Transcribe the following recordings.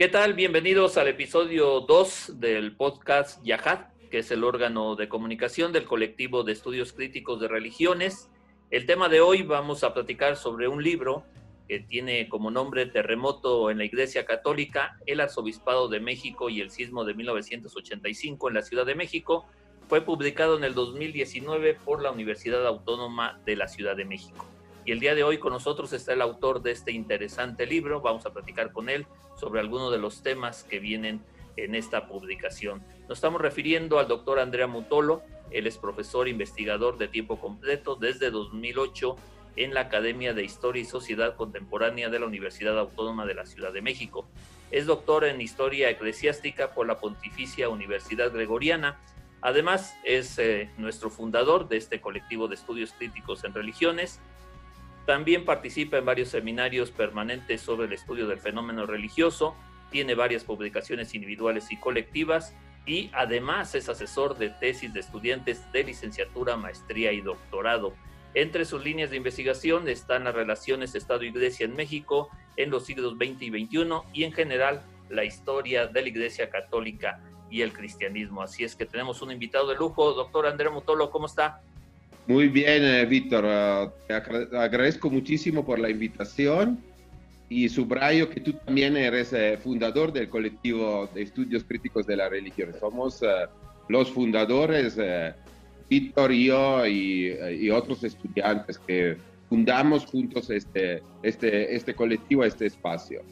¿Qué tal? Bienvenidos al episodio 2 del podcast Yahad, que es el órgano de comunicación del colectivo de estudios críticos de religiones. El tema de hoy vamos a platicar sobre un libro que tiene como nombre Terremoto en la Iglesia Católica, el Arzobispado de México y el Sismo de 1985 en la Ciudad de México. Fue publicado en el 2019 por la Universidad Autónoma de la Ciudad de México. Y el día de hoy con nosotros está el autor de este interesante libro. Vamos a platicar con él sobre algunos de los temas que vienen en esta publicación. Nos estamos refiriendo al doctor Andrea Mutolo. Él es profesor investigador de tiempo completo desde 2008 en la Academia de Historia y Sociedad Contemporánea de la Universidad Autónoma de la Ciudad de México. Es doctor en Historia Eclesiástica por la Pontificia Universidad Gregoriana. Además, es eh, nuestro fundador de este colectivo de estudios críticos en religiones. También participa en varios seminarios permanentes sobre el estudio del fenómeno religioso. Tiene varias publicaciones individuales y colectivas y además es asesor de tesis de estudiantes de licenciatura, maestría y doctorado. Entre sus líneas de investigación están las relaciones Estado-Iglesia en México en los siglos XX y XXI y en general la historia de la Iglesia Católica y el cristianismo. Así es que tenemos un invitado de lujo, doctor Andrés Mutolo, ¿cómo está? Muy bien, eh, Víctor. Uh, te agradezco muchísimo por la invitación y subrayo que tú también eres eh, fundador del colectivo de estudios críticos de la religión. Somos uh, los fundadores Víctor, yo y, otros estudiantes que fundamos juntos este, este, este colectivo, este espacio.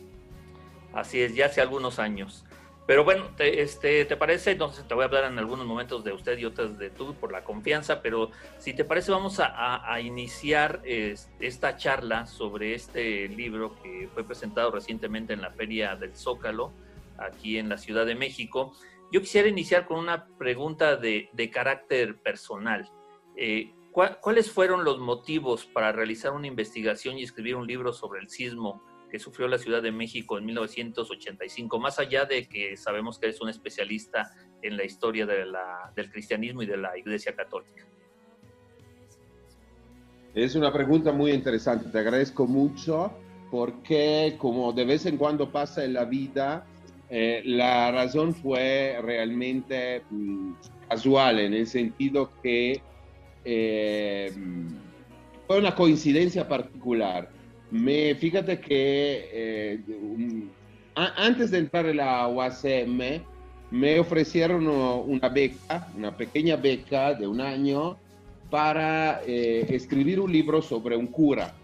Así es, ya hace algunos años. Pero bueno, te, este, ¿te parece? Entonces te voy a hablar en algunos momentos de usted y otras de tú por la confianza, pero si te parece vamos a, a iniciar esta charla sobre este libro que fue presentado recientemente en la Feria del Zócalo, aquí en la Ciudad de México. Yo quisiera iniciar con una pregunta de, carácter personal. Eh, ¿Cuáles fueron los motivos para realizar una investigación y escribir un libro sobre el sismo que sufrió la Ciudad de México en 1985? Más allá de que sabemos que eres un especialista en la historia del cristianismo y de la Iglesia Católica. Es una pregunta muy interesante, te agradezco mucho porque como de vez en cuando pasa en la vida, eh, la razón fue realmente mm, casual en el sentido que eh, fue una coincidencia particular. Me, fíjate que eh, antes de entrar en la UACM me ofrecieron una beca, una pequeña beca de un año para escribir un libro sobre un cura.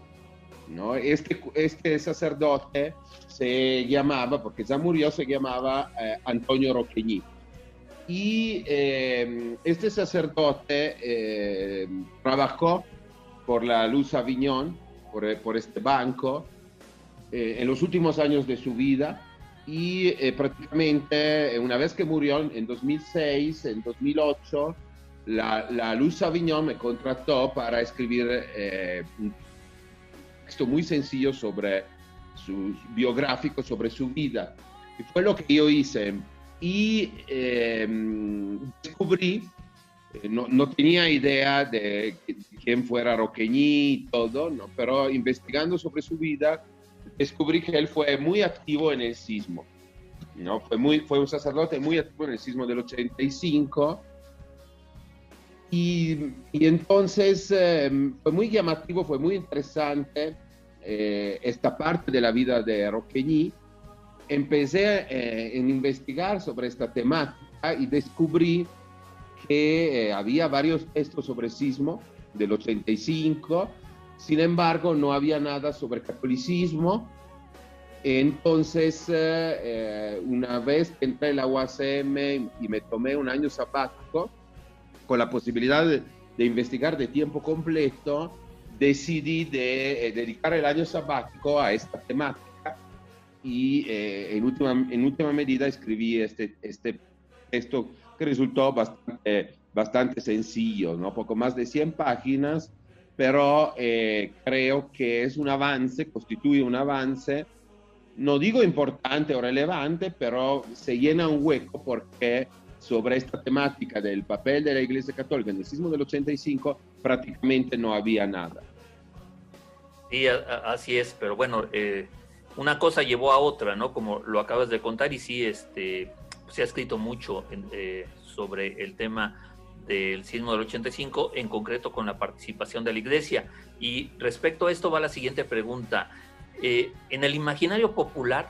¿no? Este, este sacerdote se llamaba, porque ya murió, se llamaba eh, Antonio Roqueñi. Y eh, este sacerdote eh, trabajó por la Luz Aviñón, por, por este banco, en los últimos años de su vida. Y prácticamente, una vez que murió en 2006, en 2008, la, la Luz Aviñón me contrató para escribir un texto muy sencillo sobre su biográfico, sobre su vida. Y fue lo que yo hice. Y eh, descubrí, eh, no, no, tenía idea de quién fuera Roqueñi y todo, ¿no? pero investigando sobre su vida, descubrí que él fue muy activo en el sismo. ¿no? Fue, muy, fue un sacerdote muy activo en el sismo del 85. Y, y entonces eh, fue muy llamativo, fue muy interesante eh, esta parte de la vida de Roqueñi, empecé eh, investigar sobre esta temática y descubrí que eh, había varios textos sobre sismo del 85, sin embargo no había nada sobre catolicismo. Entonces, una vez que entré en la UACM y me tomé un año sabático, con la posibilidad de investigar de tiempo completo, decidí de, eh, dedicar el año sabático a esta temática y eh, en, última, en última medida escribí este, este texto que resultó bastante, bastante sencillo, ¿no? poco más de 100 páginas, pero eh, creo que es un avance, constituye un avance, no digo importante o relevante, pero se llena un hueco porque sobre esta temática del papel de la Iglesia Católica en el sismo del 85 prácticamente no había nada. Sí, así es, pero bueno, eh, una cosa llevó a otra, ¿no? Como lo acabas de contar y sí, este, se ha escrito mucho eh, sobre el tema del sismo del 85, en concreto con la participación de la iglesia. Y respecto a esto va la siguiente pregunta. Eh, en el imaginario popular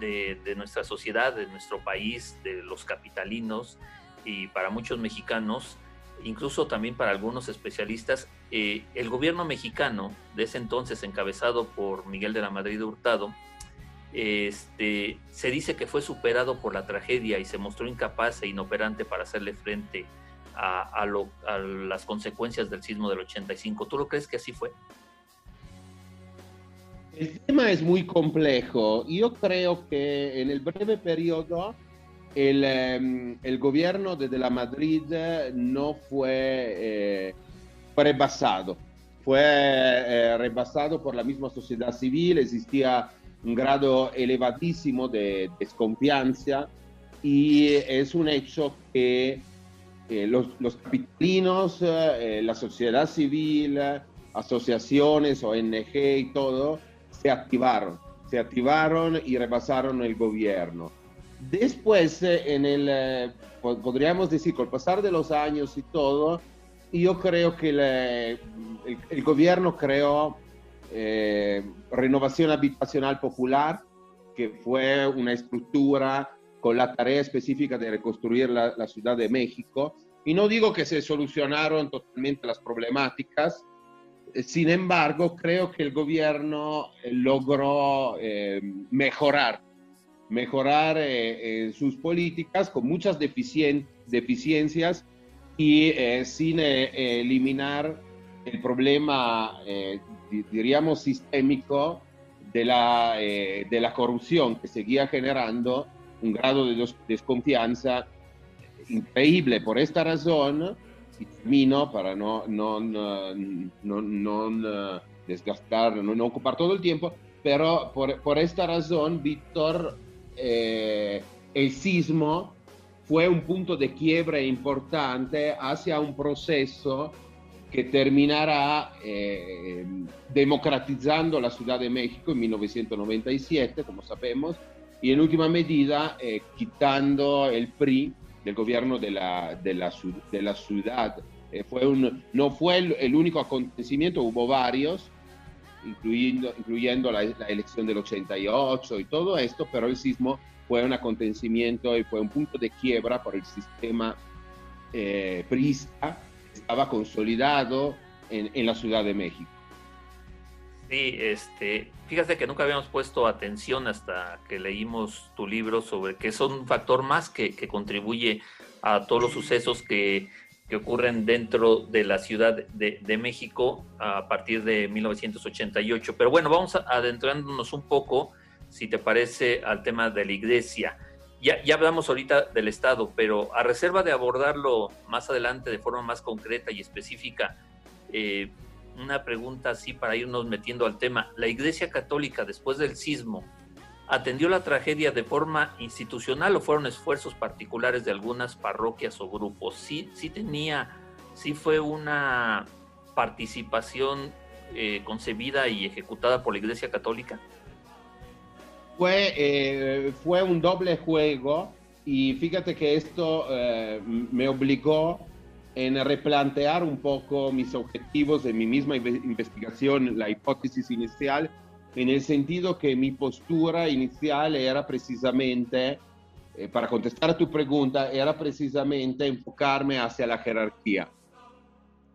de, nuestra sociedad, de nuestro país, de los capitalinos y para muchos mexicanos, incluso también para algunos especialistas, eh, el gobierno mexicano de ese entonces, encabezado por Miguel de la Madrid Hurtado, este, se dice que fue superado por la tragedia y se mostró incapaz e inoperante para hacerle frente a, las consecuencias del sismo del 85. ¿Tú lo crees que así fue? El tema es muy complejo. Yo creo que en el breve periodo el, em, el gobierno de, la Madrid no fue, eh, rebasado. Fue eh, rebasado por la misma sociedad civil, existía un grado elevadísimo de desconfianza y es un hecho que eh, los, los, capitalinos, eh, la sociedad civil, asociaciones, ONG y todo, se activaron, se activaron y rebasaron el gobierno. Después, eh, en el, podríamos decir, con el pasar de los años y todo, yo creo que el, el, gobierno creó renovación habitacional popular, que fue una estructura con la tarea específica de reconstruir la, Ciudad de México. Y no digo que se solucionaron totalmente las problemáticas, eh, sin embargo, creo que el gobierno eh, logró eh, mejorar, mejorar eh, sus políticas con muchas deficiencias y sin eliminar el problema, diríamos, sistémico de la, de la corrupción que seguía generando un grado de desconfianza increíble. Por esta razón, y termino para no, no, no, no, desgastar, no, ocupar todo el tiempo, pero por, por esta razón, Víctor, eh, el sismo fue un punto de quiebre importante hacia un proceso que terminará eh, democratizando la Ciudad de México en 1997, como sabemos, y en última medida eh, quitando el PRI del gobierno de la, de la, de la ciudad. Eh, fue un, no fue el, único acontecimiento, hubo varios, incluyendo, incluyendo la, elección del 88 y todo esto, pero el sismo fue un acontecimiento y fue un punto de quiebra por el sistema eh, prista que estaba consolidado en, en la Ciudad de México. Sí, este, fíjate que nunca habíamos puesto atención hasta que leímos tu libro sobre que es un factor más que, contribuye a todos los sucesos que, ocurren dentro de la Ciudad de, México a partir de 1988. Pero bueno, vamos adentrándonos un poco, si te parece, al tema de la iglesia. Ya, hablamos ahorita del Estado, pero a reserva de abordarlo más adelante de forma más concreta y específica, eh, una pregunta así para irnos metiendo al tema. ¿La Iglesia Católica después del sismo atendió la tragedia de forma institucional o fueron esfuerzos particulares de algunas parroquias o grupos? Sí, sí tenía, sí fue una participación eh, concebida y ejecutada por la Iglesia Católica. Fue, eh, fue un doble juego y fíjate que esto eh, me obligó en replantear un poco mis objetivos de mi misma investigación, la hipótesis inicial, en el sentido que mi postura inicial era precisamente, eh, para contestar a tu pregunta, era precisamente enfocarme hacia la jerarquía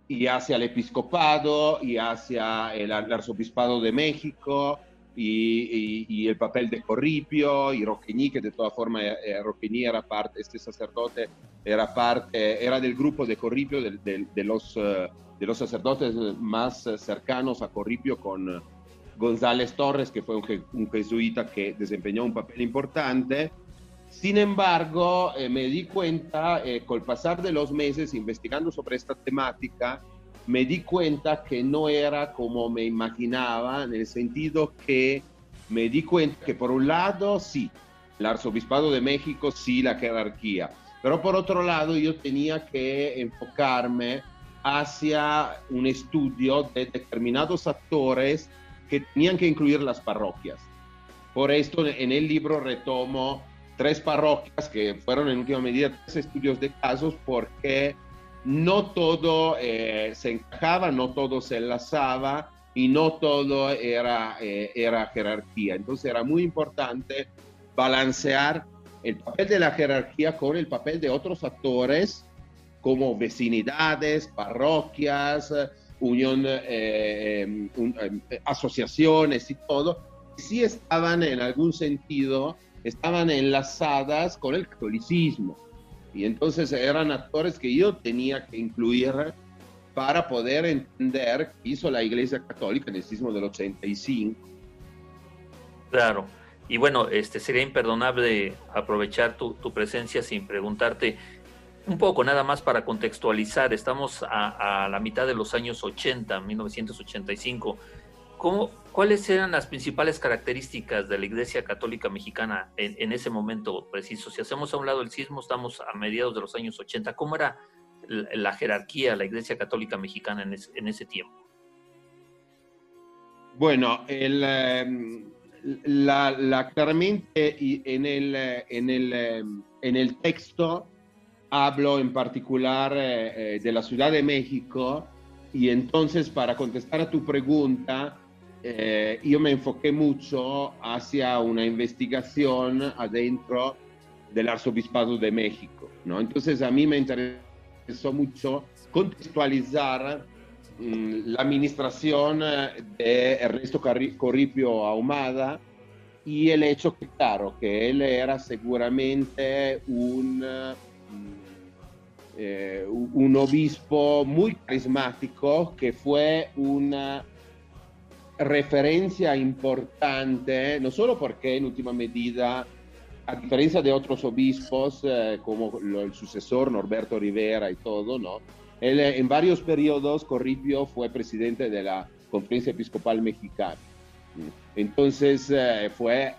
y hacia el episcopado y hacia el arzobispado de México y, el papel de Corripio y Roqueñi, que de todas formas eh, eh era parte, este sacerdote era parte, era del grupo de Corripio, de, de, los, eh, de los sacerdotes más cercanos a Corripio con González Torres, que fue un, jesuita que desempeñó un papel importante. Sin embargo, eh, me di cuenta, con el pasar de los meses investigando sobre esta temática, me di cuenta que no era como me imaginaba, en el sentido que me di cuenta que por un lado sí, el arzobispado de México sí, la jerarquía, pero por otro lado yo tenía que enfocarme hacia un estudio de determinados actores que tenían que incluir las parroquias. Por esto en el libro retomo tres parroquias que fueron en última medida tres estudios de casos porque no todo eh, se encajaba, no todo se enlazaba y no todo era, eh, era jerarquía. Entonces era muy importante balancear el papel de la jerarquía con el papel de otros actores como vecinidades, parroquias, unión, eh, asociaciones y todo, sí estaban en algún sentido, estaban enlazadas con el catolicismo. Y entonces eran actores que yo tenía que incluir para poder entender qué hizo la Iglesia Católica en el sismo del 85. Claro. Y bueno, este sería imperdonable aprovechar tu, presencia sin preguntarte un poco, nada más para contextualizar. Estamos a, a la mitad de los años 80, 1985. ¿Cómo, ¿Cuáles eran las principales características de la Iglesia Católica Mexicana en, ese momento preciso? Si hacemos a un lado el sismo, estamos a mediados de los años 80. ¿Cómo era la, jerarquía, la Iglesia Católica Mexicana en, ese tiempo? Bueno, el, em, la, claramente en el, en, el, em, en el texto hablo en particular eh, eh, de la Ciudad de México y entonces para contestar a tu pregunta, eh, yo me enfoqué mucho hacia una investigación adentro del Arzobispado de México, ¿no? Entonces a mí me interesó mucho contextualizar mm, la administración de Ernesto Corripio Ahumada y el hecho que, claro, que él era seguramente un, eh, un obispo muy carismático que fue una referencia importante, no solo porque en última medida, a diferencia de otros obispos, eh, como el sucesor Norberto Rivera y todo, ¿no? Él, eh, en varios periodos, Corripio fue presidente de la Conferencia Episcopal Mexicana. Entonces eh, fue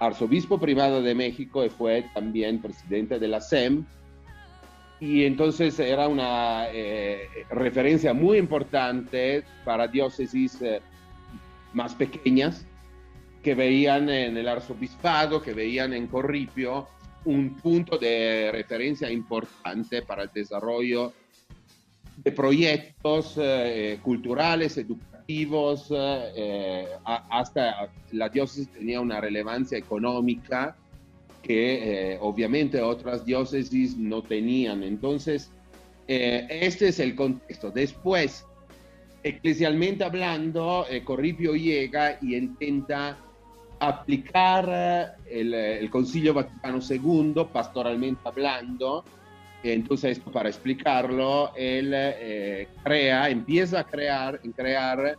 arzobispo privado de México y fue también presidente de la SEM. Y entonces era una referencia muy importante para diócesis más pequeñas que veían en el arzobispado, que veían en Corripio un punto de referencia importante para el desarrollo de proyectos eh, culturales, educativos, eh, hasta la diócesis tenía una relevancia económica que eh, obviamente otras diócesis no tenían. Entonces, este es el contexto. Después, eclesialmente hablando, eh, Corripio llega y intenta aplicar eh, el, Concilio Vaticano II, pastoralmente hablando. Entonces, para explicarlo, él eh, crea, empieza a crear, en crear,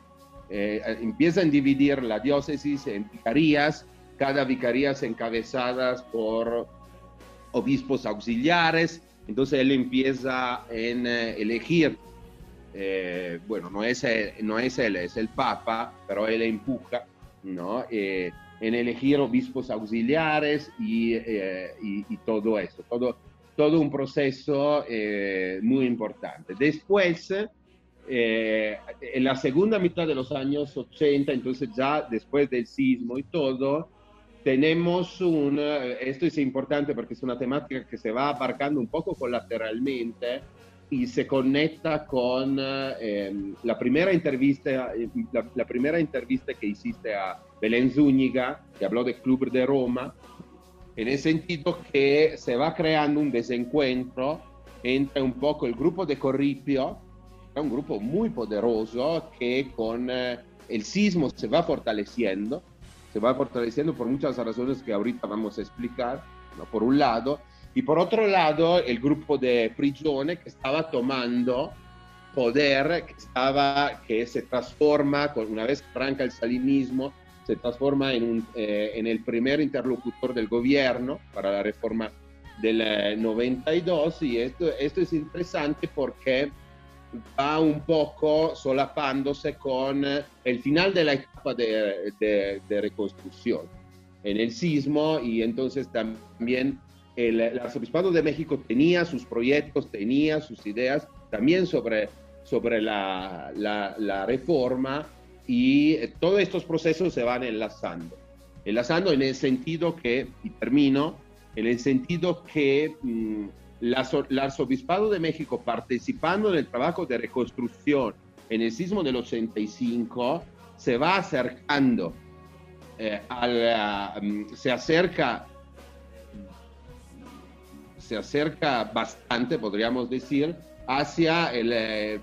empieza a dividir la diócesis en vicarías, cada vicarías encabezadas por obispos auxiliares. Entonces, él empieza en elegir eh, bueno, no es, no es él, es el Papa, pero él empuja, ¿no? Eh, en elegir obispos auxiliares y, eh, todo eso, todo, todo un proceso muy importante. Después, en la segunda mitad de los años 80, entonces ya después del sismo y todo, tenemos un, esto es importante porque es una temática que se va aparcando un poco colateralmente, y se conecta con eh, la, primera entrevista, la, primera entrevista que hiciste a Belén Zúñiga, que habló del Club de Roma, en el sentido que se va creando un desencuentro entre un poco el grupo de Corripio, un grupo muy poderoso que con eh, el sismo se va fortaleciendo, se va fortaleciendo por muchas razones que ahorita vamos a explicar, ¿no? por un lado, y por otro lado, el grupo de Prigione que estaba tomando poder, que, estaba, que se transforma, una vez que arranca el salinismo, se transforma en, un, eh, en el primer interlocutor del gobierno para la reforma del 92 eh, y esto, esto es interesante porque va un poco solapándose con eh, el final de la etapa de, de, de reconstrucción en el sismo y entonces también el, arzobispado de México tenía sus proyectos, tenía sus ideas también sobre, sobre la, la, reforma y todos estos procesos se van enlazando. enlazando en el sentido que, y termino, en el sentido que mm, el arzobispado de México participando en el trabajo de reconstrucción en el sismo del 85 se va acercando, eh, mm, se acerca se acerca bastante, podríamos decir, hacia el, eh,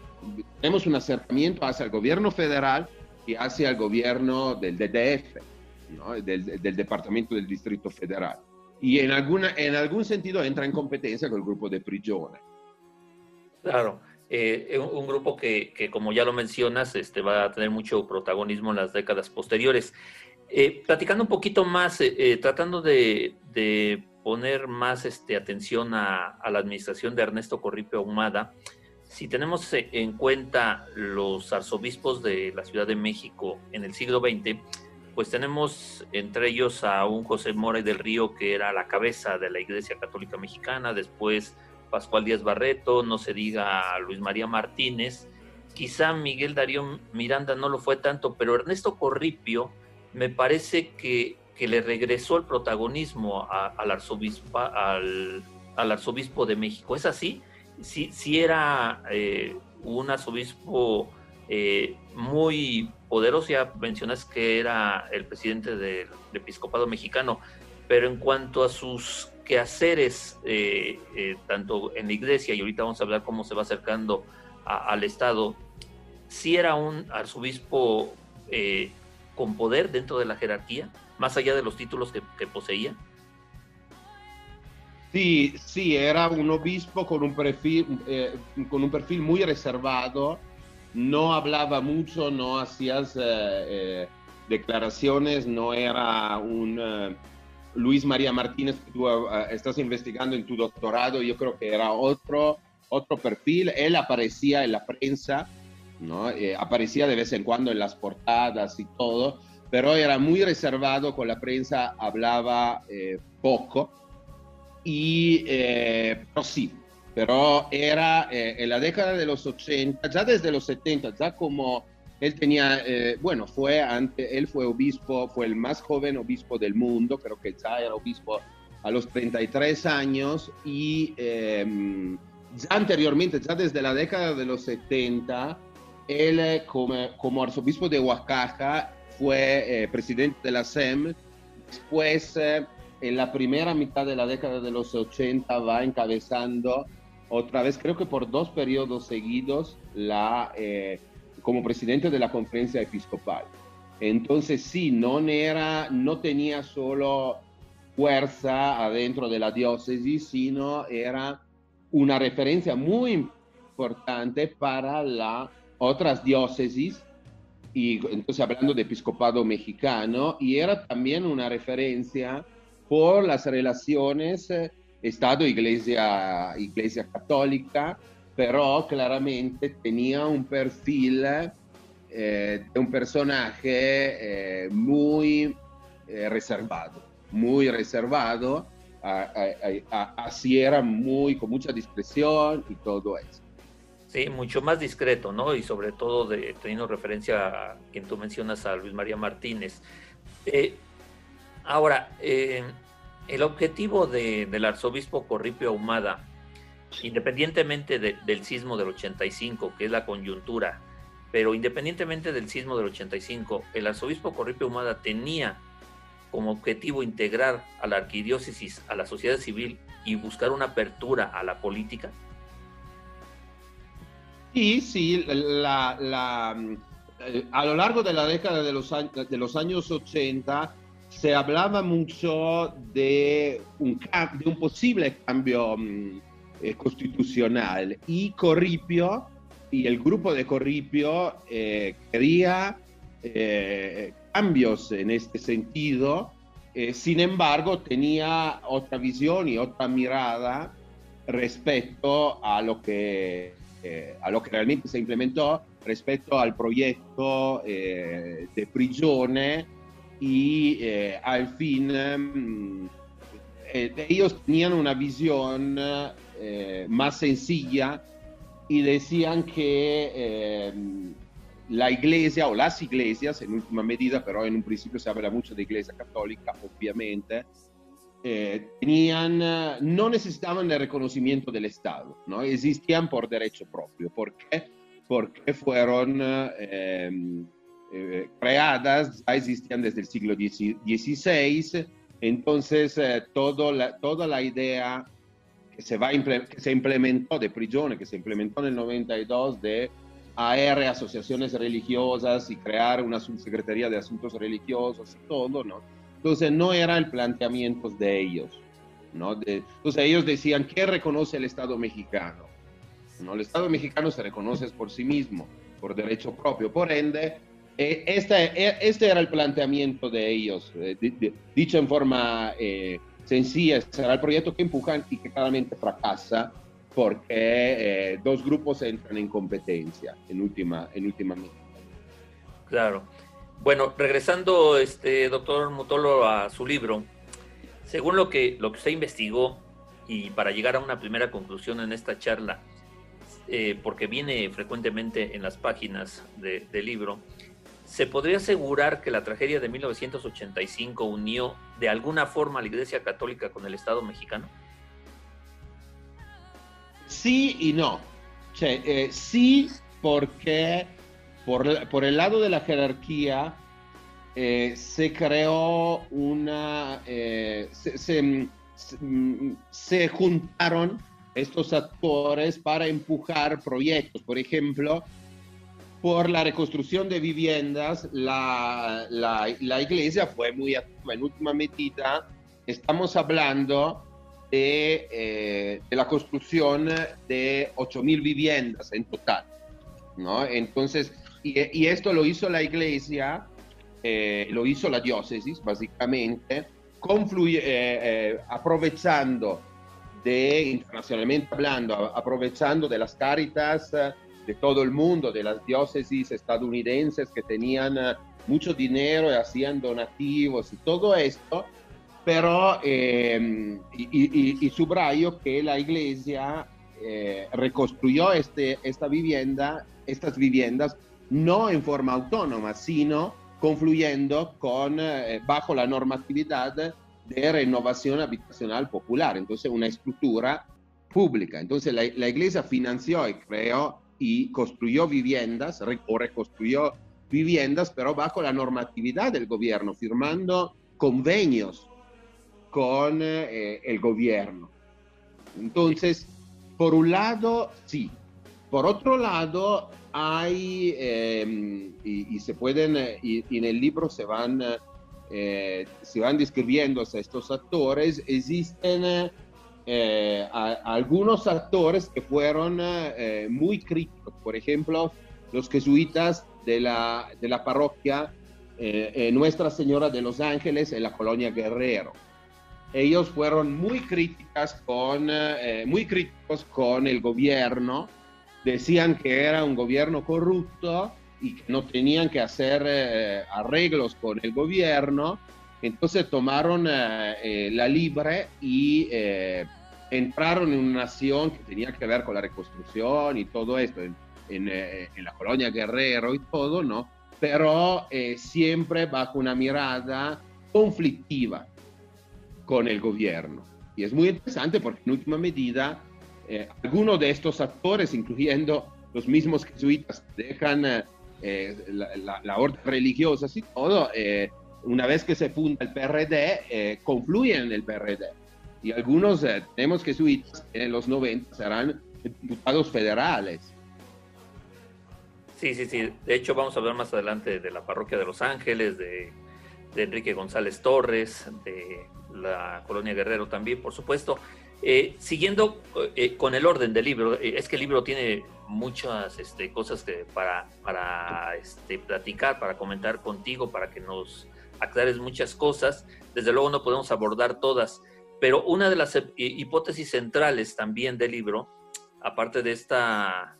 tenemos un acercamiento hacia el gobierno federal y hacia el gobierno del DDF, del, del, Departamento del Distrito Federal. Y en, alguna, en algún sentido entra en competencia con el grupo de Prigione. Claro, eh, un grupo que, que, como ya lo mencionas, este, va a tener mucho protagonismo en las décadas posteriores. Eh, platicando un poquito más, eh, tratando de, de, poner más este, atención a, la administración de Ernesto Corripio Ahumada, si tenemos en cuenta los arzobispos de la Ciudad de México en el siglo XX, pues tenemos entre ellos a un José Mora del Río que era la cabeza de la Iglesia Católica Mexicana, después Pascual Díaz Barreto, no se diga Luis María Martínez, quizá Miguel Darío Miranda no lo fue tanto, pero Ernesto Corripio me parece que, que le regresó el protagonismo al, arzobispo, al, arzobispo de México. ¿Es así? sí, era eh, un arzobispo eh, muy poderoso, ya mencionas que era el presidente del, episcopado mexicano, pero en cuanto a sus quehaceres, eh, tanto en la iglesia, y ahorita vamos a hablar cómo se va acercando al Estado, sí era un arzobispo con poder dentro de la jerarquía, más allá de los títulos que poseía. Sí, sí, era un obispo con un perfil, eh, con un perfil muy reservado, no hablaba mucho, no hacía eh, eh, declaraciones, no era un Luis María Martínez que tú estás investigando en tu doctorado, yo creo que era otro, otro perfil, él aparecía en la prensa, ¿no? aparecía de vez en cuando en las portadas y todo, pero era muy reservado con la prensa, hablaba poco y, eh, pero sí, pero era eh, en la década de los 80, ya desde los 70, ya como él tenía, eh, bueno, fue ante, él fue obispo, fue el más joven obispo del mundo, creo que ya era obispo a los 33 años y em, ya anteriormente, ya desde la década de los 70, él como, como arzobispo de Oaxaca fue presidente de la SEM, después en la primera mitad de la década de los 80 va encabezando otra vez, creo que por dos periodos seguidos, la, eh, como presidente de la conferencia episcopal. Entonces sí, no, era, no tenía solo fuerza adentro de la diócesis, sino era una referencia muy importante para las otras diócesis, y entonces hablando de episcopado mexicano, y era también una referencia por las relaciones eh, Estado-Iglesia iglesia católica, pero claramente tenía un perfil eh, de un personaje eh, muy reservado, muy reservado, así era muy, con mucha discreción y todo eso. Sí, mucho más discreto, ¿no? Y sobre todo de, teniendo referencia a quien tú mencionas, a Luis María Martínez. Ahora, eh, el objetivo del arzobispo Corripio Ahumada, independientemente del sismo del 85, que es la coyuntura, pero independientemente del sismo del 85, el arzobispo Corripio Ahumada tenía como objetivo integrar a la arquidiócesis a la sociedad civil y buscar una apertura a la política. Sí, sí, la, eh, a lo largo de la década de los, de los años 80, se hablaba mucho de un, de un posible cambio mm, eh, constitucional. Y Corripio y el grupo de Corripio eh, quería cambios en este sentido, sin embargo tenía otra visión y otra mirada respecto a lo que, a lo que realmente se implementó, respecto al proyecto de Prigione y eh, al fin mm, eh, ellos tenían una visión eh, más sencilla y decían que la iglesia o las iglesias, en última medida, pero en un principio se habla mucho de iglesia católica, obviamente, eh, tenían, no necesitaban el reconocimiento del Estado, ¿no? existían por derecho propio. ¿Por qué? Porque fueron em, eh, creadas, ya existían desde el siglo XVI, entonces todo la, toda la idea que se, va que se implementó de Prigione, que se implementó en el 92 de AR, asociaciones religiosas y crear una subsecretaría de asuntos religiosos y todo, ¿no? Entonces no era el planteamiento de ellos, ¿no? entonces ellos decían, ¿qué reconoce el Estado mexicano? ¿No? El Estado mexicano se reconoce por sí mismo, por derecho propio, por ende, eh, este, este, era el planteamiento de ellos, eh, dicho en forma sencilla, será el proyecto que empujan y que claramente fracasa porque eh, dos grupos entran en competencia en última, en última medida. Claro. Bueno, regresando, este, doctor Mutolo, a su libro, según lo que, lo que usted investigó y para llegar a una primera conclusión en esta charla, eh, porque viene frecuentemente en las páginas del libro, ¿se podría asegurar que la tragedia de 1985 unió de alguna forma a la Iglesia Católica con el Estado mexicano? Sí y no. Eh, sí, porque por, por, el lado de la jerarquía eh, se creó una... Eh, se, se, juntaron estos actores para empujar proyectos. Por ejemplo, por la reconstrucción de viviendas, la, la, la iglesia fue muy activa. En última medida, estamos hablando eh, de, la construcción de 8.000 viviendas en total. ¿no? Entonces, y, esto lo hizo la iglesia, eh, lo hizo la diócesis, básicamente, eh, aprovechando de, internacionalmente hablando, aprovechando de las cáritas de todo el mundo, de las diócesis estadounidenses que tenían mucho dinero y hacían donativos y todo esto, pero eh, y, subrayo que la iglesia eh, reconstruyó este, esta vivienda, estas viviendas no en forma autónoma, sino confluyendo con, eh, bajo la normatividad de renovación habitacional popular, entonces una estructura pública. Entonces la, iglesia financió y creó y construyó viviendas o reconstruyó viviendas, pero bajo la normatividad del gobierno, firmando convenios con eh, el gobierno. Entonces, por un lado, sí. Por otro lado, hay, em, y, se pueden, y, en el libro se van, eh, se van describiendo a estos actores, existen eh, algunos actores que fueron muy críticos. Por ejemplo, los jesuitas de la, de la parroquia Nuestra Señora de los Ángeles en la colonia Guerrero ellos fueron muy críticas con, eh, muy críticos con el gobierno, decían que era un gobierno corrupto y que no tenían que hacer eh, arreglos con el gobierno, entonces tomaron eh, la libre y entraron en una nación que tenía que ver con la reconstrucción y todo esto, en, en la colonia Guerrero y todo, ¿no? Pero siempre bajo una mirada conflictiva con el gobierno. Y es muy interesante porque en última medida eh, algunos de estos actores, incluyendo los mismos jesuitas, dejan eh, eh, la, orden religiosa y todo, una vez que se funda el PRD, confluyen en el PRD. Y algunos tenemos jesuitas en los 90 serán diputados federales. Sí, sí, sí. De hecho, vamos a hablar más adelante de la parroquia de Los Ángeles, de, de Enrique González Torres, de la colonia Guerrero también, por supuesto. Eh, siguiendo eh, con el orden del libro, eh, es que el libro tiene muchas este, cosas para, para este, platicar, para comentar contigo, para que nos aclares muchas cosas. Desde luego no podemos abordar todas, pero una de las hipótesis centrales también del libro, aparte de esta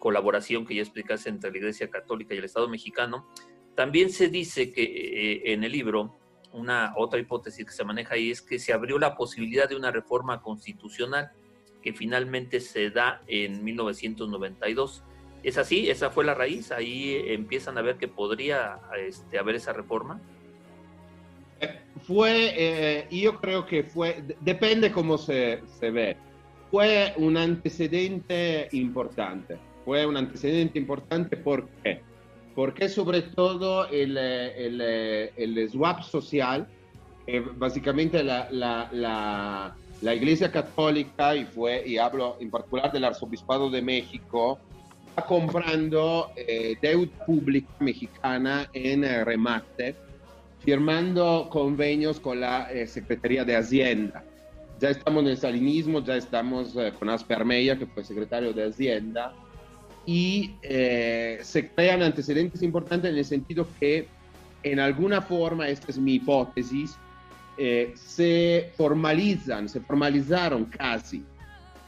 colaboración que ya explicaste entre la Iglesia Católica y el Estado mexicano, también se dice que en el libro una otra hipótesis que se maneja ahí es que se abrió la posibilidad de una reforma constitucional que finalmente se da en 1992. ¿Es así? ¿Esa fue la raíz? ¿Ahí empiezan a ver que podría este, haber esa reforma? Fue, eh, yo creo que fue, depende cómo se, se ve, fue un antecedente importante. Fue un antecedente importante porque porque sobre todo el, el, el swap social, básicamente la, la, la, la, Iglesia Católica, y, fue, y hablo en particular del Arzobispado de México, está comprando eh, deuda pública mexicana en remate, firmando convenios con la eh, Secretaría de Hacienda. Ya estamos en el salinismo, ya estamos eh, con Asper Meya, que fue secretario de Hacienda, y eh, se crean antecedentes importantes en el sentido que en alguna forma, esta es mi hipótesis, eh, se formalizan, se formalizaron casi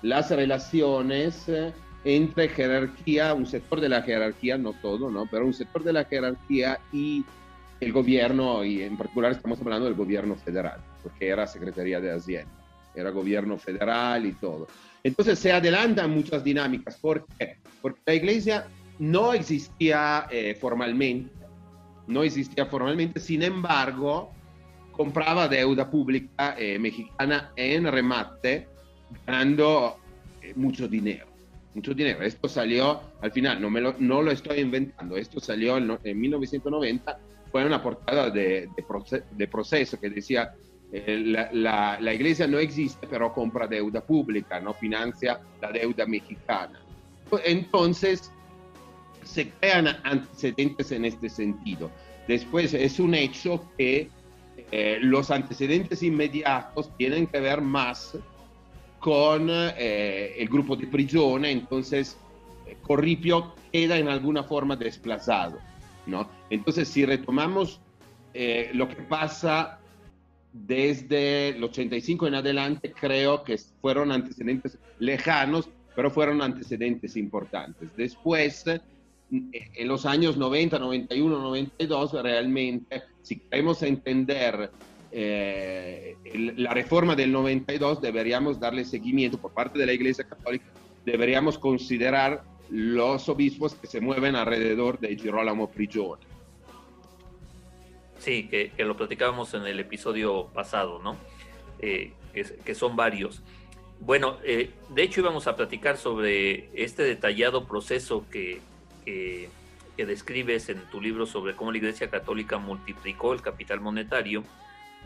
las relaciones eh, entre jerarquía, un sector de la jerarquía, no todo, ¿no? pero un sector de la jerarquía y el gobierno, y en particular estamos hablando del gobierno federal, porque era Secretaría de Hacienda, era gobierno federal y todo. Entonces se adelantan muchas dinámicas. ¿Por qué? Porque la iglesia no existía eh, formalmente, no existía formalmente, sin embargo, compraba deuda pública eh, mexicana en remate, ganando eh, mucho dinero. Mucho dinero. Esto salió, al final, no, me lo, no lo estoy inventando, esto salió en, 1990, fue una portada de, de, de proceso que decía eh, la, la, iglesia no existe, pero compra deuda pública, no financia la deuda mexicana. Entonces, se crean antecedentes en este sentido. Después, es un hecho que eh, los antecedentes inmediatos tienen que ver más con eh, el grupo de prisión, entonces Corripio queda en alguna forma desplazado. ¿no? Entonces, si retomamos lo que pasa desde el 85 en adelante creo que fueron antecedentes lejanos, pero fueron antecedentes importantes. Después, en los años 90, 91, 92, realmente, si queremos entender eh, la reforma del 92, deberíamos darle seguimiento por parte de la Iglesia Católica, deberíamos considerar los obispos que se mueven alrededor de Girolamo Prigione Sí, que, lo platicábamos en el episodio pasado, ¿no? Eh, que, son varios. Bueno, eh, de hecho íbamos a platicar sobre este detallado proceso que, que, describes en tu libro sobre cómo la Iglesia Católica multiplicó el capital monetario,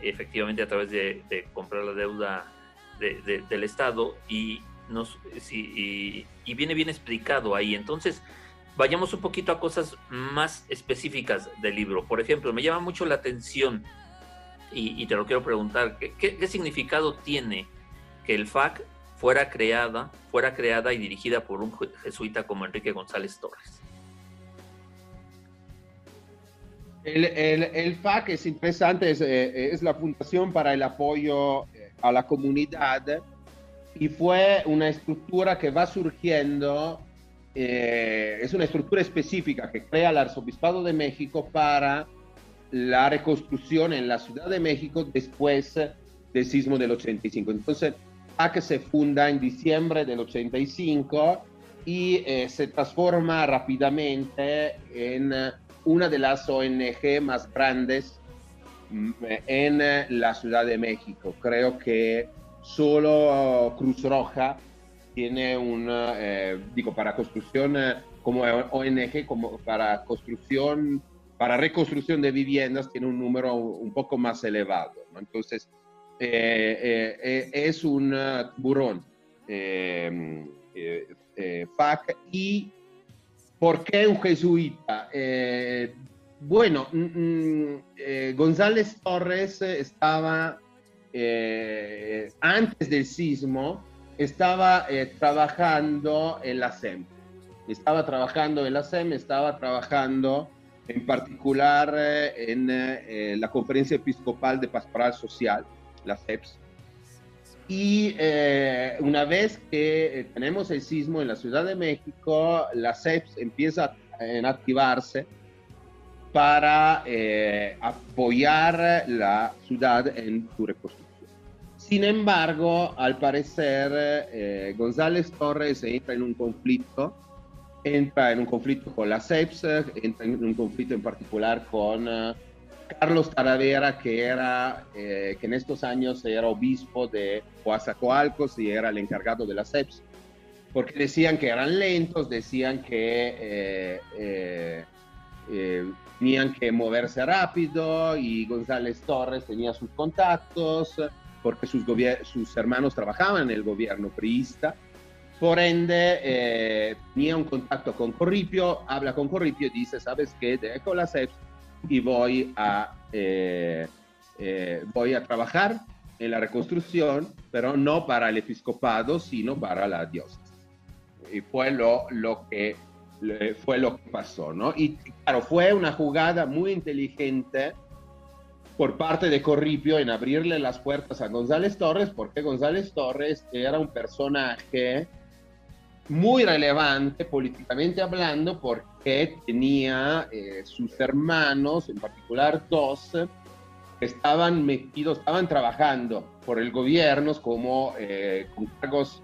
efectivamente a través de, comprar la deuda del Estado, y, nos, y, y viene bien explicado ahí. Entonces, vayamos un poquito a cosas más específicas del libro. Por ejemplo, me llama mucho la atención y, te lo quiero preguntar, ¿qué, significado tiene que el FAC fuera creada, fuera creada y dirigida por un jesuita como Enrique González Torres? El, FAC es interesante, eh, es, la Fundación para el Apoyo eh, a la Comunidad y fue una estructura que va surgiendo eh, es una estructura específica que crea el Arzobispado de México para la reconstrucción en la Ciudad de México después del sismo del 85. Entonces, que se funda en diciembre del 85 y eh, se transforma rápidamente en una de las ONG más grandes mm, en la Ciudad de México. Creo que solo Cruz Roja tiene una, eh, digo, para construcción eh, como ONG, como para construcción, para reconstrucción de viviendas, tiene un número un poco más elevado. Entonces, eh, es un burón FAC. ¿Y por qué un jesuita? bueno, mm, mm, González Torres estaba antes del sismo, estaba eh, trabajando en la SEM. Estaba trabajando en la SEM, estaba trabajando en particular eh, en eh, la Conferencia Episcopal de Pastoral Social, la CEPS. Y una vez que tenemos el sismo en la Ciudad de México, la CEPS empieza a activarse para apoyar la ciudad en su reconstrucción. Sin embargo, al parecer, eh, González Torres entra en un conflicto entra en un conflicto con la SEPS, entra en un conflicto en particular con uh, Carlos Taravera, que, era, eh, que en estos años era obispo de Coatzacoalcos y era el encargado de la SEPS, porque decían que eran lentos, decían que eh, eh, eh, tenían que moverse rápido y González Torres tenía sus contactos porque sus, sus hermanos trabajaban en el gobierno priista. Por ende, eh, tenía un contacto con Corripio, habla con Corripio y dice, ¿sabes qué? Dejo la SEPS y voy a, eh, eh, voy a trabajar en la reconstrucción, pero no para el episcopado, sino para la diócesis. Y fue lo, lo que fue lo que pasó, ¿no? Y claro, fue una jugada muy inteligente por parte de Corripio en abrirle las puertas a González Torres, porque González Torres era un personaje muy relevante políticamente hablando, porque tenía eh, sus hermanos, en particular dos, que estaban metidos, estaban trabajando por el gobierno como eh, con cargos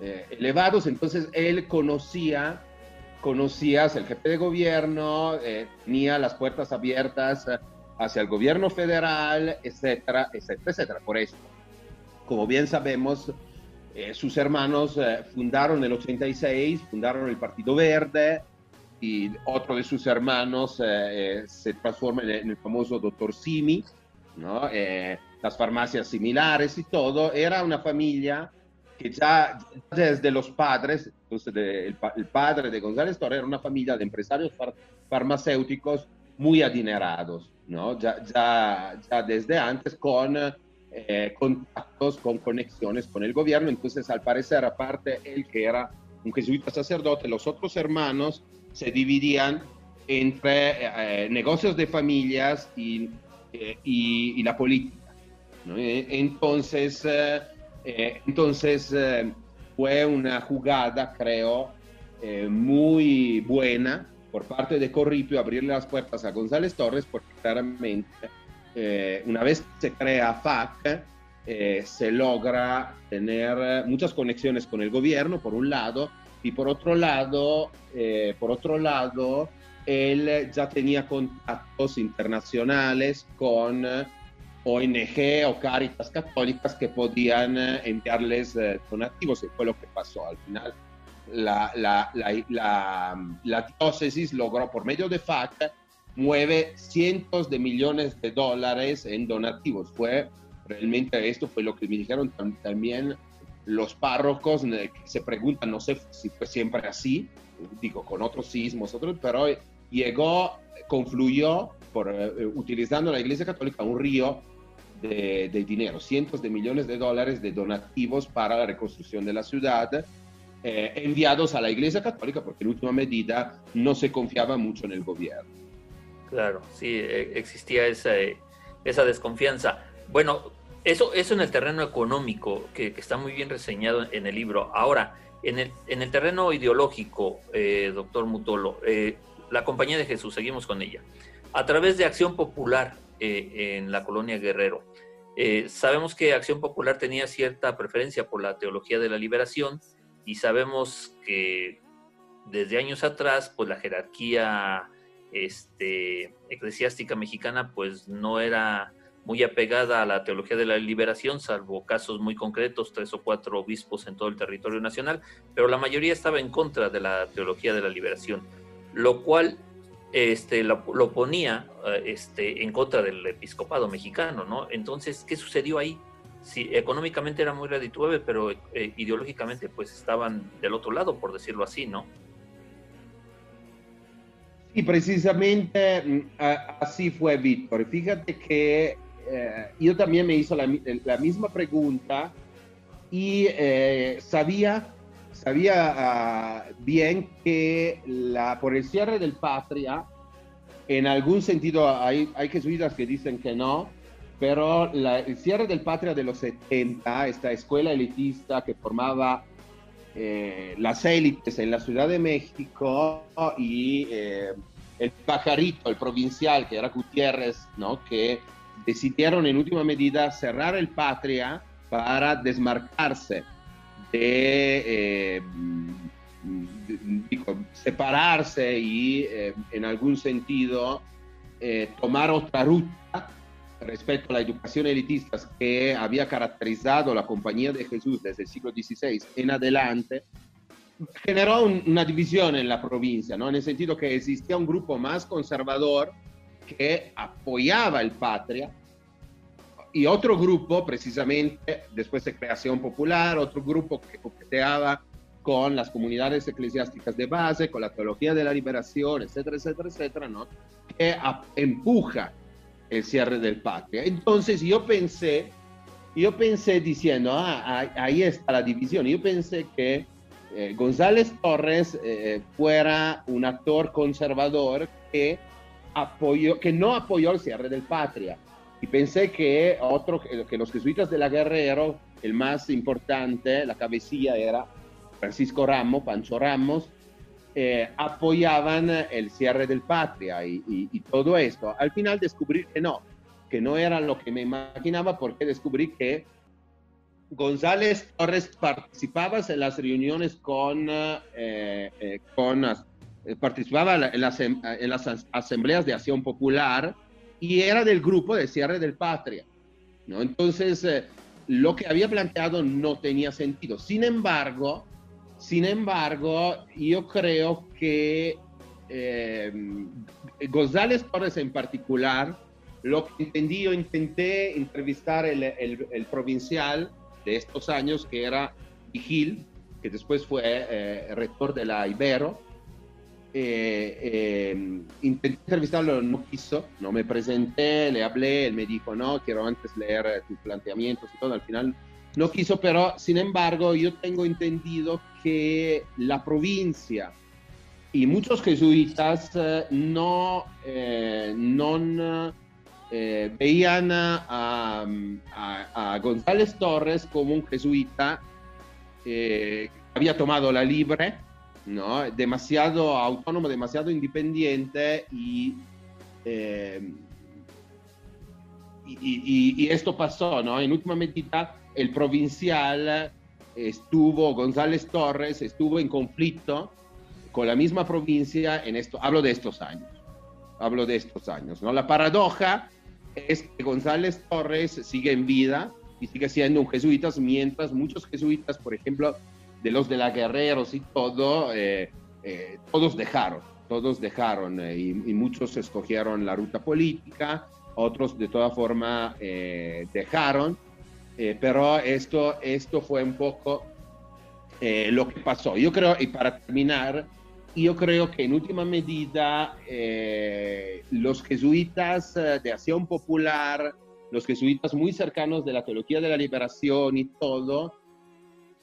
eh, elevados, entonces él conocía conocías el jefe de gobierno, tenía las puertas abiertas hacia el gobierno federal, etcétera, etcétera, etcétera. Por eso, como bien sabemos, eh, sus hermanos eh, fundaron el 86, fundaron el Partido Verde y otro de sus hermanos se transforma en el, famoso doctor Simi, ¿no? las farmacias similares y todo. Era una familia que ya, desde los padres, entonces el, padre de González Torres era una familia de empresarios farmacéuticos muy adinerados, ¿no? Ya, ya, ya desde antes con eh, contactos, con conexiones con el gobierno, entonces al parecer aparte él que era un jesuita sacerdote, los otros hermanos se dividían entre eh, negocios de familias y, eh, y, y la política. ¿no? Entonces, eh, entonces eh, fue una jugada, creo, eh, muy buena por parte de Corripio abrirle las puertas a González Torres porque claramente una vez se crea FAC, se logra tener muchas conexiones con el gobierno, por un lado, y por otro lado, por otro lado, él ya tenía contactos internacionales con ONG o Caritas católicas que podían eh, enviarles eh, donativos, y fue lo que pasó. Al final, la, la, la, la, diócesis logró, por medio de FAC, mueve cientos de millones de dólares en donativos. Fue realmente esto fue lo que me dijeron también los párrocos que se preguntan, no sé si fue siempre así, digo, con otros sismos, otros, pero llegó, confluyó, por, eh, utilizando la Iglesia Católica, un río de, dinero, cientos de millones de dólares de donativos para la reconstrucción de la ciudad, eh, enviados a la Iglesia Católica, porque en última medida no se confiaba mucho en el gobierno. Claro, sí, e, existía esa, esa desconfianza. Bueno, eso, eso en el terreno económico, que, está muy bien reseñado en el libro. Ahora, en el, en el terreno ideológico, eh, doctor Mutolo, eh, la Compañía de Jesús, seguimos con ella. A través de Acción Popular, eh, en la colonia Guerrero. Eh, sabemos que Acción Popular tenía cierta preferencia por la teología de la liberación y sabemos que desde años atrás, pues la jerarquía este, eclesiástica mexicana pues no era muy apegada a la teología de la liberación, salvo casos muy concretos, tres o cuatro obispos en todo el territorio nacional, pero la mayoría estaba en contra de la teología de la liberación, lo cual este, lo, ponía eh, este, en contra del episcopado mexicano, ¿no? Entonces, ¿qué sucedió ahí? Sí, económicamente era muy redituable, pero eh, ideológicamente pues estaban del otro lado, por decirlo así, ¿no? Sí, precisamente mm, así fue, Víctor. Fíjate que eh, yo también me hizo la, la misma pregunta y sabía sabía ah, bien que la, por el cierre del Patria, en algún sentido hay, hay jesuitas que dicen que no, pero el cierre del Patria de los 70, esta escuela elitista que formaba eh, las élites en la Ciudad de México y eh, el pajarito, el provincial, que era Gutiérrez, ¿no? que decidieron en última medida cerrar el Patria para desmarcarse de, eh, separarse y en algún sentido tomar otra ruta respecto a la educación elitista que había caracterizado la Compañía de Jesús desde el siglo XVI en adelante, generó una división en la provincia, ¿no? en el sentido que existía un grupo más conservador que apoyaba el patria y otro grupo, precisamente después de creación popular, otro grupo que coqueteaba con las comunidades eclesiásticas de base, con la teología de la liberación, etcétera, etcétera, etcétera, ¿no? que empuja el cierre del patria. Entonces yo pensé, yo pensé diciendo, ah, ahí está la división. Yo pensé que eh, González Torres eh, fuera un actor conservador que, apoyó, que no apoyó el cierre del patria. Y pensé que, otro, que los jesuitas de la Guerrero, el más importante, la cabecilla era Francisco Ramos, Pancho Ramos, eh, apoyaban el cierre del patria y, y, todo esto. Al final descubrí que no, que no era lo que me imaginaba porque descubrí que González Torres participaba en las reuniones con, eh, eh, con participaba en las, en las, asambleas de acción popular y era del grupo de cierre del patria. ¿no? Entonces, lo que había planteado no tenía sentido. Sin embargo, sin embargo, yo creo que eh, González Torres en particular, lo que entendí, yo intenté entrevistar el, el, provincial de estos años, que era Vigil, que después fue eh, rector de la Ibero. Eh, intenté entrevistarlo, no quiso, no me presenté, le hablé, él me dijo, no, quiero antes leer tus planteamientos y todo, al final no quiso, pero sin embargo yo tengo entendido que la provincia y muchos jesuitas eh, no, eh, eh, veían a, González Torres como un jesuita que había tomado la libre, ¿no? demasiado autónomo, demasiado independiente y, y, y, esto pasó, ¿no? En última medida el provincial estuvo, González Torres estuvo en conflicto con la misma provincia en esto, hablo de estos años, hablo de estos años, ¿no? La paradoja es que González Torres sigue en vida y sigue siendo un jesuita, mientras muchos jesuitas, por ejemplo, de los de la Guerreros y todo, eh, eh, todos dejaron, todos dejaron eh, y, y, muchos escogieron la ruta política, otros de toda forma dejaron eh, pero esto, esto fue un poco eh, lo que pasó. Yo creo, y para terminar, yo creo que en última medida eh, los jesuitas de acción popular, los jesuitas muy cercanos de la teología de la liberación y todo,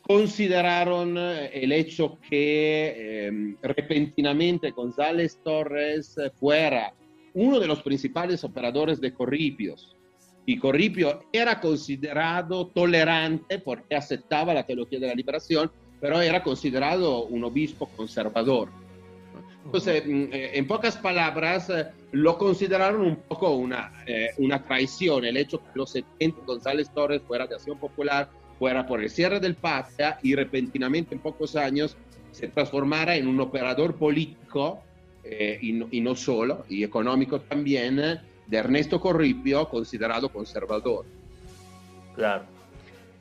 consideraron el hecho que repentinamente González Torres fuera uno de los principales operadores de Corripios y Corripio era considerado tolerante porque aceptaba la teología de la liberación, pero era considerado un obispo conservador. Entonces, mm, eh, en pocas palabras, eh, lo consideraron un poco una, eh, una traición el hecho que los 70 González Torres fuera de Acción Popular, fuera por el cierre del patria y repentinamente en pocos años se transformara en un operador político y, no, y, no, solo, y económico también, de Ernesto Corripio, considerado conservador. Claro.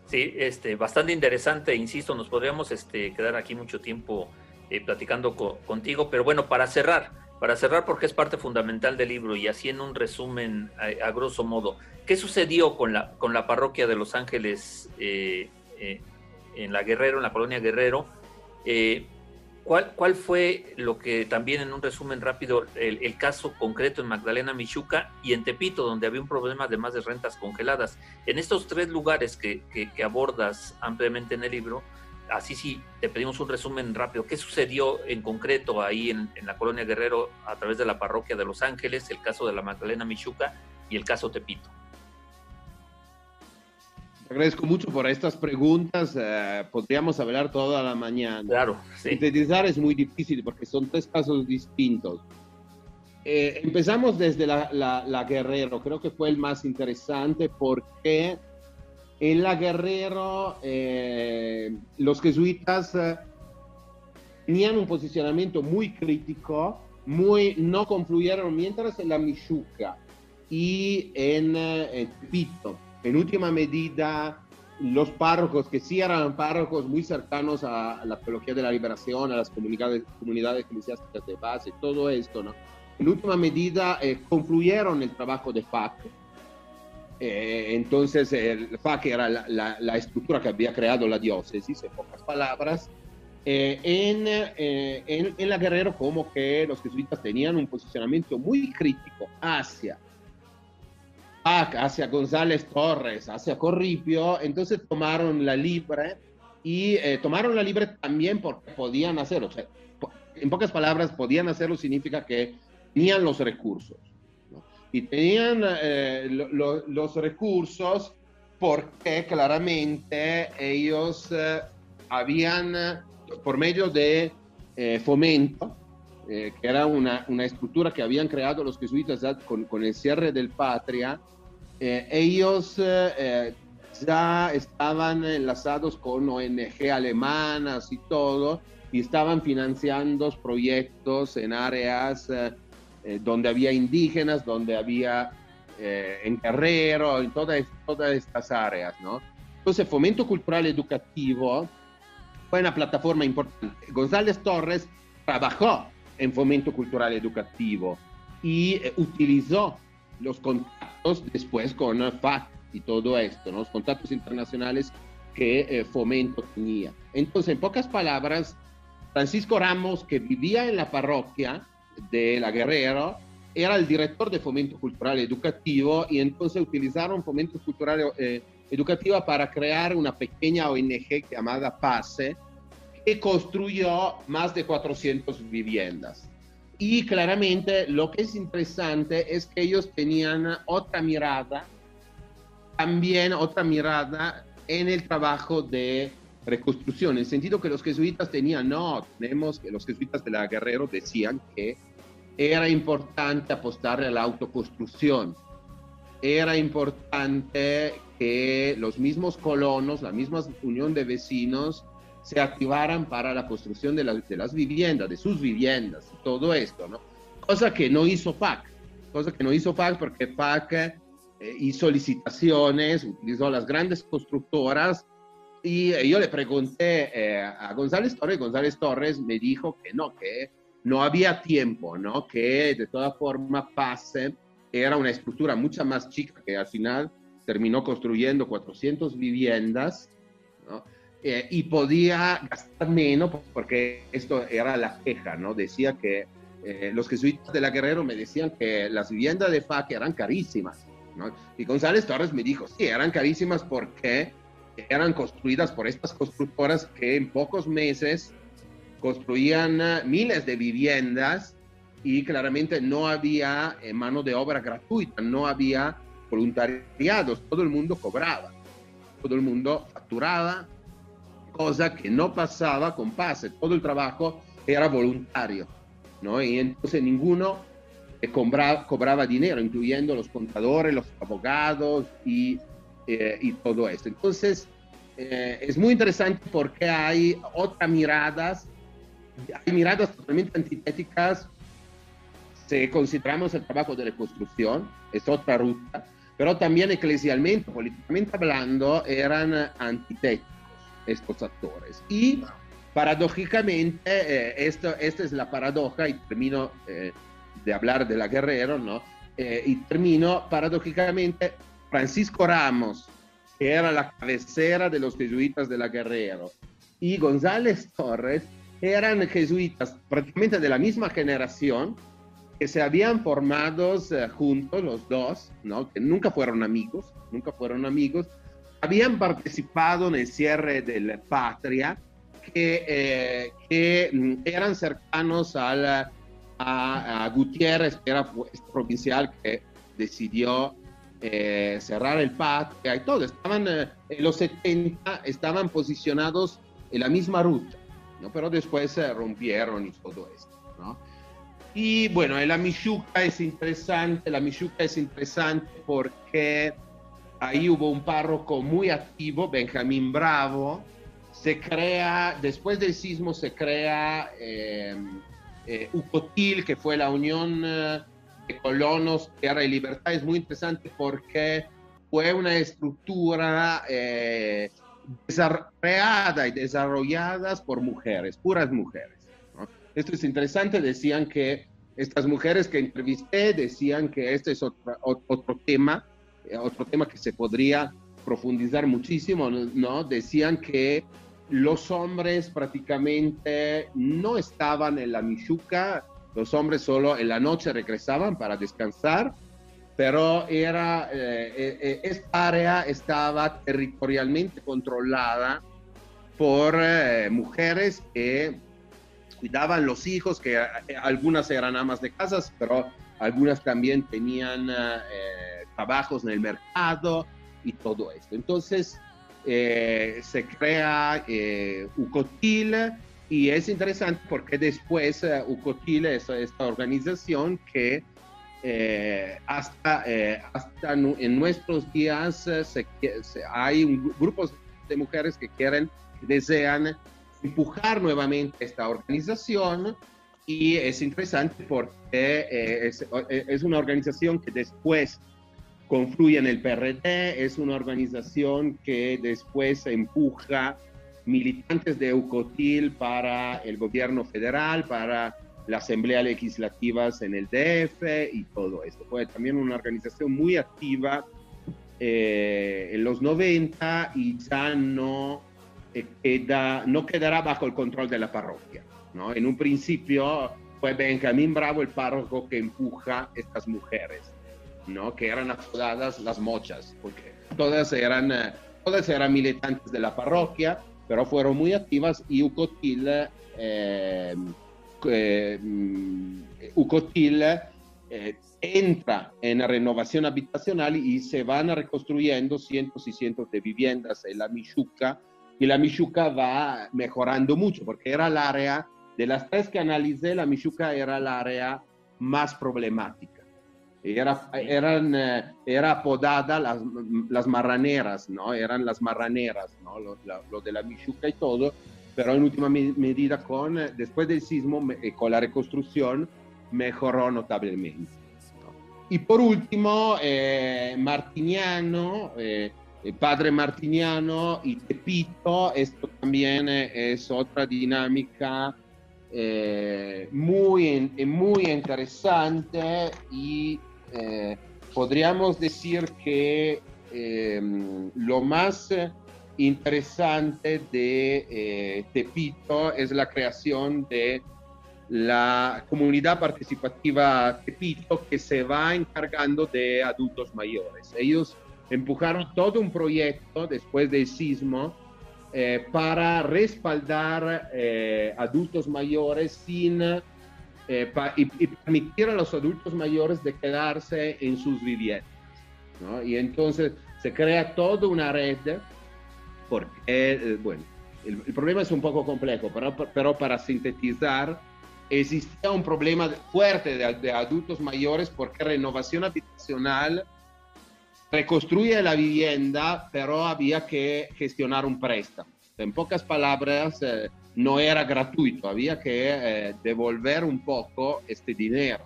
Sí, este, bastante interesante, insisto, nos podríamos este, quedar aquí mucho tiempo eh, platicando contigo, pero bueno, para cerrar, para cerrar porque es parte fundamental del libro y así en un resumen a, grosso modo, ¿qué sucedió con la, con la parroquia de Los Ángeles eh, eh, en la Guerrero, en la colonia Guerrero? ¿Cuál, fue lo que también en un resumen rápido, el, caso concreto en Magdalena Michuca y en Tepito, donde había un problema además de rentas congeladas? En estos tres lugares que, abordas ampliamente en el libro, así sí, te pedimos un resumen rápido. ¿Qué sucedió en concreto ahí en, en, la colonia Guerrero a través de la parroquia de Los Ángeles, el caso de la Magdalena Michuca y el caso Tepito? Agradezco mucho por estas preguntas. Eh, podríamos hablar toda la mañana. Claro, sí. Sintetizar es muy difícil porque son tres casos distintos. Eh, empezamos desde la, la, Guerrero, creo que fue el más interesante porque en la Guerrero eh, los jesuitas tenían un posicionamiento muy crítico, muy, no confluyeron mientras en la Michuca y en, eh, Pito. En última medida, los párrocos, que sí eran párrocos muy cercanos a, la teología de la liberación, a las comunidades, comunidades eclesiásticas de base, todo esto, ¿no? En última medida, eh, confluyeron el trabajo de FAC. Eh, entonces, el FAC era la, la, estructura que había creado la diócesis, en pocas palabras. Eh, en, en, en, la Guerrero, como que los jesuitas tenían un posicionamiento muy crítico hacia hacia González Torres, hacia Corripio, entonces tomaron la libre y eh, tomaron la libre también porque podían hacerlo. en pocas palabras, podían hacerlo significa que tenían los recursos. Y tenían eh, los recursos porque claramente ellos eh, habían, por medio de fomento, que era una, una, estructura que habían creado los jesuitas con, con el cierre del Patria, eh, ellos eh, eh, ya estaban enlazados con ONG alemanas y todo, y estaban financiando proyectos en áreas donde había indígenas, donde había en Guerrero, en todas, todas estas áreas, ¿no? Entonces, Fomento Cultural Educativo fue una plataforma importante. González Torres trabajó en Fomento Cultural Educativo y utilizó los contactos después con FAC y todo esto, los contactos internacionales que eh, Fomento tenía. Entonces, en pocas palabras, Francisco Ramos, que vivía en la parroquia de La Guerrero, era el director de Fomento Cultural Educativo y entonces utilizaron Fomento Cultural eh, Educativo para crear una pequeña ONG llamada PASE, que construyó más de 400 viviendas. Y claramente lo que es interesante es que ellos tenían otra mirada, también otra mirada en el trabajo de reconstrucción, en el sentido que los jesuitas tenían, no, tenemos que los jesuitas de la Guerrero decían que era importante apostar a la autoconstrucción, era importante que los mismos colonos, la misma unión de vecinos, se activaran para la construcción de, de, las viviendas, de sus viviendas, todo esto, ¿no? Cosa que no hizo FAC, cosa que no hizo FAC porque FAC eh, hizo licitaciones, utilizó las grandes constructoras y eh, yo le pregunté eh, a González Torres, González Torres me dijo que no, que no había tiempo, ¿no? Que de toda forma PASE era una estructura mucho más chica que al final terminó construyendo 400 viviendas. Eh, y podía gastar menos porque esto era la queja, ¿no? Decía que eh, los jesuitas de la Guerrero me decían que las viviendas de FAC eran carísimas, ¿no? Y González Torres me dijo, sí, eran carísimas porque eran construidas por estas constructoras que en pocos meses construían eh, miles de viviendas y claramente no había mano de obra gratuita, no había voluntariados, todo el mundo cobraba, todo el mundo facturaba, cosa que no pasaba con PASE, todo el trabajo era voluntario, ¿no? Y entonces ninguno cobraba, cobraba dinero, incluyendo los contadores, los abogados y, eh, y todo esto. Entonces, eh, es muy interesante porque hay otras miradas, hay miradas totalmente antitéticas si consideramos el trabajo de reconstrucción, es otra ruta, pero también eclesialmente, políticamente hablando, eran antitéticos estos actores. Y paradójicamente, eh, esto, esta es la paradoja, y termino eh, de hablar de la Guerrero, ¿no? Eh, y termino paradójicamente, Francisco Ramos, que era la cabecera de los jesuitas de la Guerrero, y González Torres eran jesuitas prácticamente de la misma generación, que se habían formado juntos los dos, ¿no? que nunca fueron amigos, nunca fueron amigos, habían participado en el cierre de la Patria, que, eh, que mm, eran cercanos a, a, Gutiérrez, que era este provincial que decidió eh, cerrar el Patria y todo. Estaban, eh, en los 70 estaban posicionados en la misma ruta, ¿no? pero después se rompieron y todo esto. ¿no? Y bueno, la Michuca es interesante, la Michuca es interesante porque ahí hubo un párroco muy activo, Benjamín Bravo, se crea, después del sismo se crea eh, eh, UCOTIL, que fue la Unión eh, de Colonos Tierra y Libertad. Es muy interesante porque fue una estructura desarrollada y desarrollada por mujeres, puras mujeres. Esto es interesante, decían que estas mujeres que entrevisté decían que este es otro, otro tema, otro tema que se podría profundizar muchísimo, ¿no? Decían que los hombres prácticamente no estaban en la Michuca, los hombres solo en la noche regresaban para descansar, pero era, eh, eh, eh, esta área estaba territorialmente controlada por mujeres que cuidaban los hijos, que algunas eran amas de casas, pero algunas también tenían trabajos en el mercado y todo esto. Entonces, eh, se crea eh, UCOTIL y es interesante porque después uh, UCOTIL es esta organización que eh, hasta, hasta en nuestros días hay grupos de mujeres que quieren, desean empujar nuevamente esta organización y es interesante porque es, es, una organización que después confluye en el PRD, es una organización que después empuja militantes de Eucotil para el gobierno federal, para la Asamblea Legislativas en el DF y todo esto. Fue también una organización muy activa eh, en los 90 y ya no, eh, queda, no quedará bajo el control de la parroquia. ¿no? En un principio fue Benjamín Bravo el párroco que empuja estas mujeres ¿no? que eran apodadas las mochas, porque todas eran, eh, todas eran militantes de la parroquia, pero fueron muy activas y Ucotil, eh, eh, mm, Ucotil entra en la renovación habitacional y se van reconstruyendo cientos y cientos de viviendas en la Michuca y la Michuca va mejorando mucho porque era el área, de las tres que analicé, la Michuca era el área más problemática era, eran, eh, era apodada las, las, marraneras, ¿no? Eran las marraneras, ¿no? Lo, lo, de la Michuca y todo, pero en última medida, con, después del sismo y con la reconstrucción, mejoró notablemente. Y por último, eh, Martiniano, eh, el padre Martiniano y Tepito, esto también es otra dinámica muy, muy interesante y eh, podríamos decir que eh, lo más interesante de eh, Tepito es la creación de la comunidad participativa Tepito que se va encargando de adultos mayores. Ellos empujaron todo un proyecto después del sismo para respaldar adultos mayores sin eh, y, permitir a los adultos mayores de quedarse en sus viviendas. ¿no? Y entonces se crea toda una red, porque, eh, bueno, el, problema es un poco complejo, pero, pero para sintetizar, existía un problema fuerte de, de, adultos mayores porque renovación habitacional reconstruye la vivienda, pero había que gestionar un préstamo. En pocas palabras, eh, no era gratuito, había que eh, devolver un poco este dinero.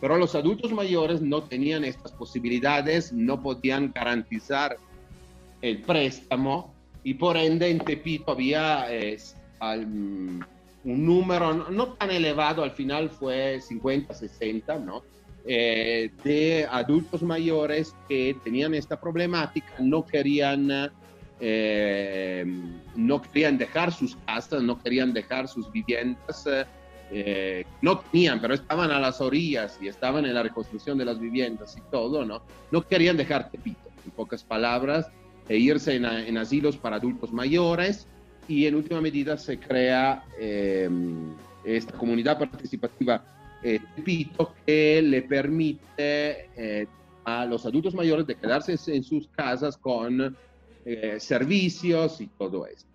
Pero los adultos mayores no tenían estas posibilidades, no podían garantizar el préstamo y por ende en Tepito había eh, un número no, tan elevado, al final fue 50, 60, ¿no? Eh, de adultos mayores que tenían esta problemática, no querían eh, no querían dejar sus casas, no querían dejar sus viviendas, eh, eh, no tenían, pero estaban a las orillas y estaban en la reconstrucción de las viviendas y todo, ¿no? No querían dejar Tepito, en pocas palabras, e irse en, asilos para adultos mayores y en última medida se crea esta comunidad participativa Tepito que le permite a los adultos mayores de quedarse en sus casas con eh, servicios y todo esto.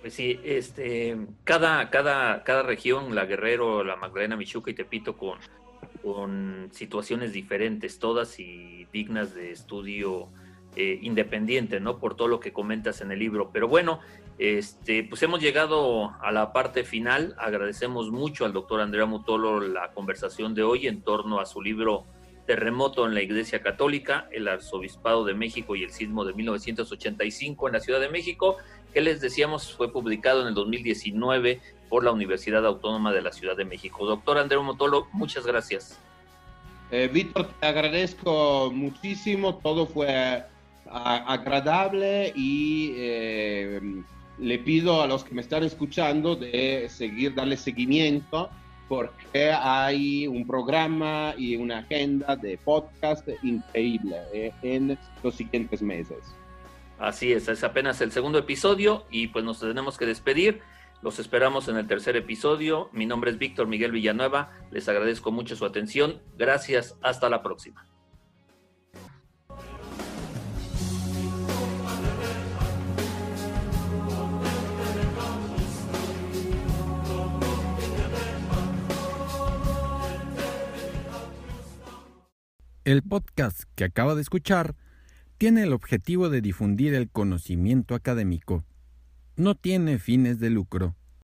Pues sí, este, cada, cada, cada región, la Guerrero, la Magdalena, Michuca y Tepito, con, con situaciones diferentes, todas y dignas de estudio eh, independiente, ¿no? Por todo lo que comentas en el libro. Pero bueno, este, pues hemos llegado a la parte final. Agradecemos mucho al doctor Andrea Mutolo la conversación de hoy en torno a su libro Terremoto en la Iglesia Católica, el Arzobispado de México y el Sismo de 1985 en la Ciudad de México, que les decíamos fue publicado en el 2019 por la Universidad Autónoma de la Ciudad de México. Doctor Andrea Mutolo, muchas gracias. Eh, Víctor, te agradezco muchísimo, todo fue agradable y eh, le pido a los que me están escuchando de seguir, darle seguimiento porque hay un programa y una agenda de podcast increíble eh, en los siguientes meses. Así es, es apenas el segundo episodio y pues nos tenemos que despedir. Los esperamos en el tercer episodio. Mi nombre es Víctor Miguel Villanueva. Les agradezco mucho su atención. Gracias. Hasta la próxima. El podcast que acaba de escuchar tiene el objetivo de difundir el conocimiento académico. No tiene fines de lucro.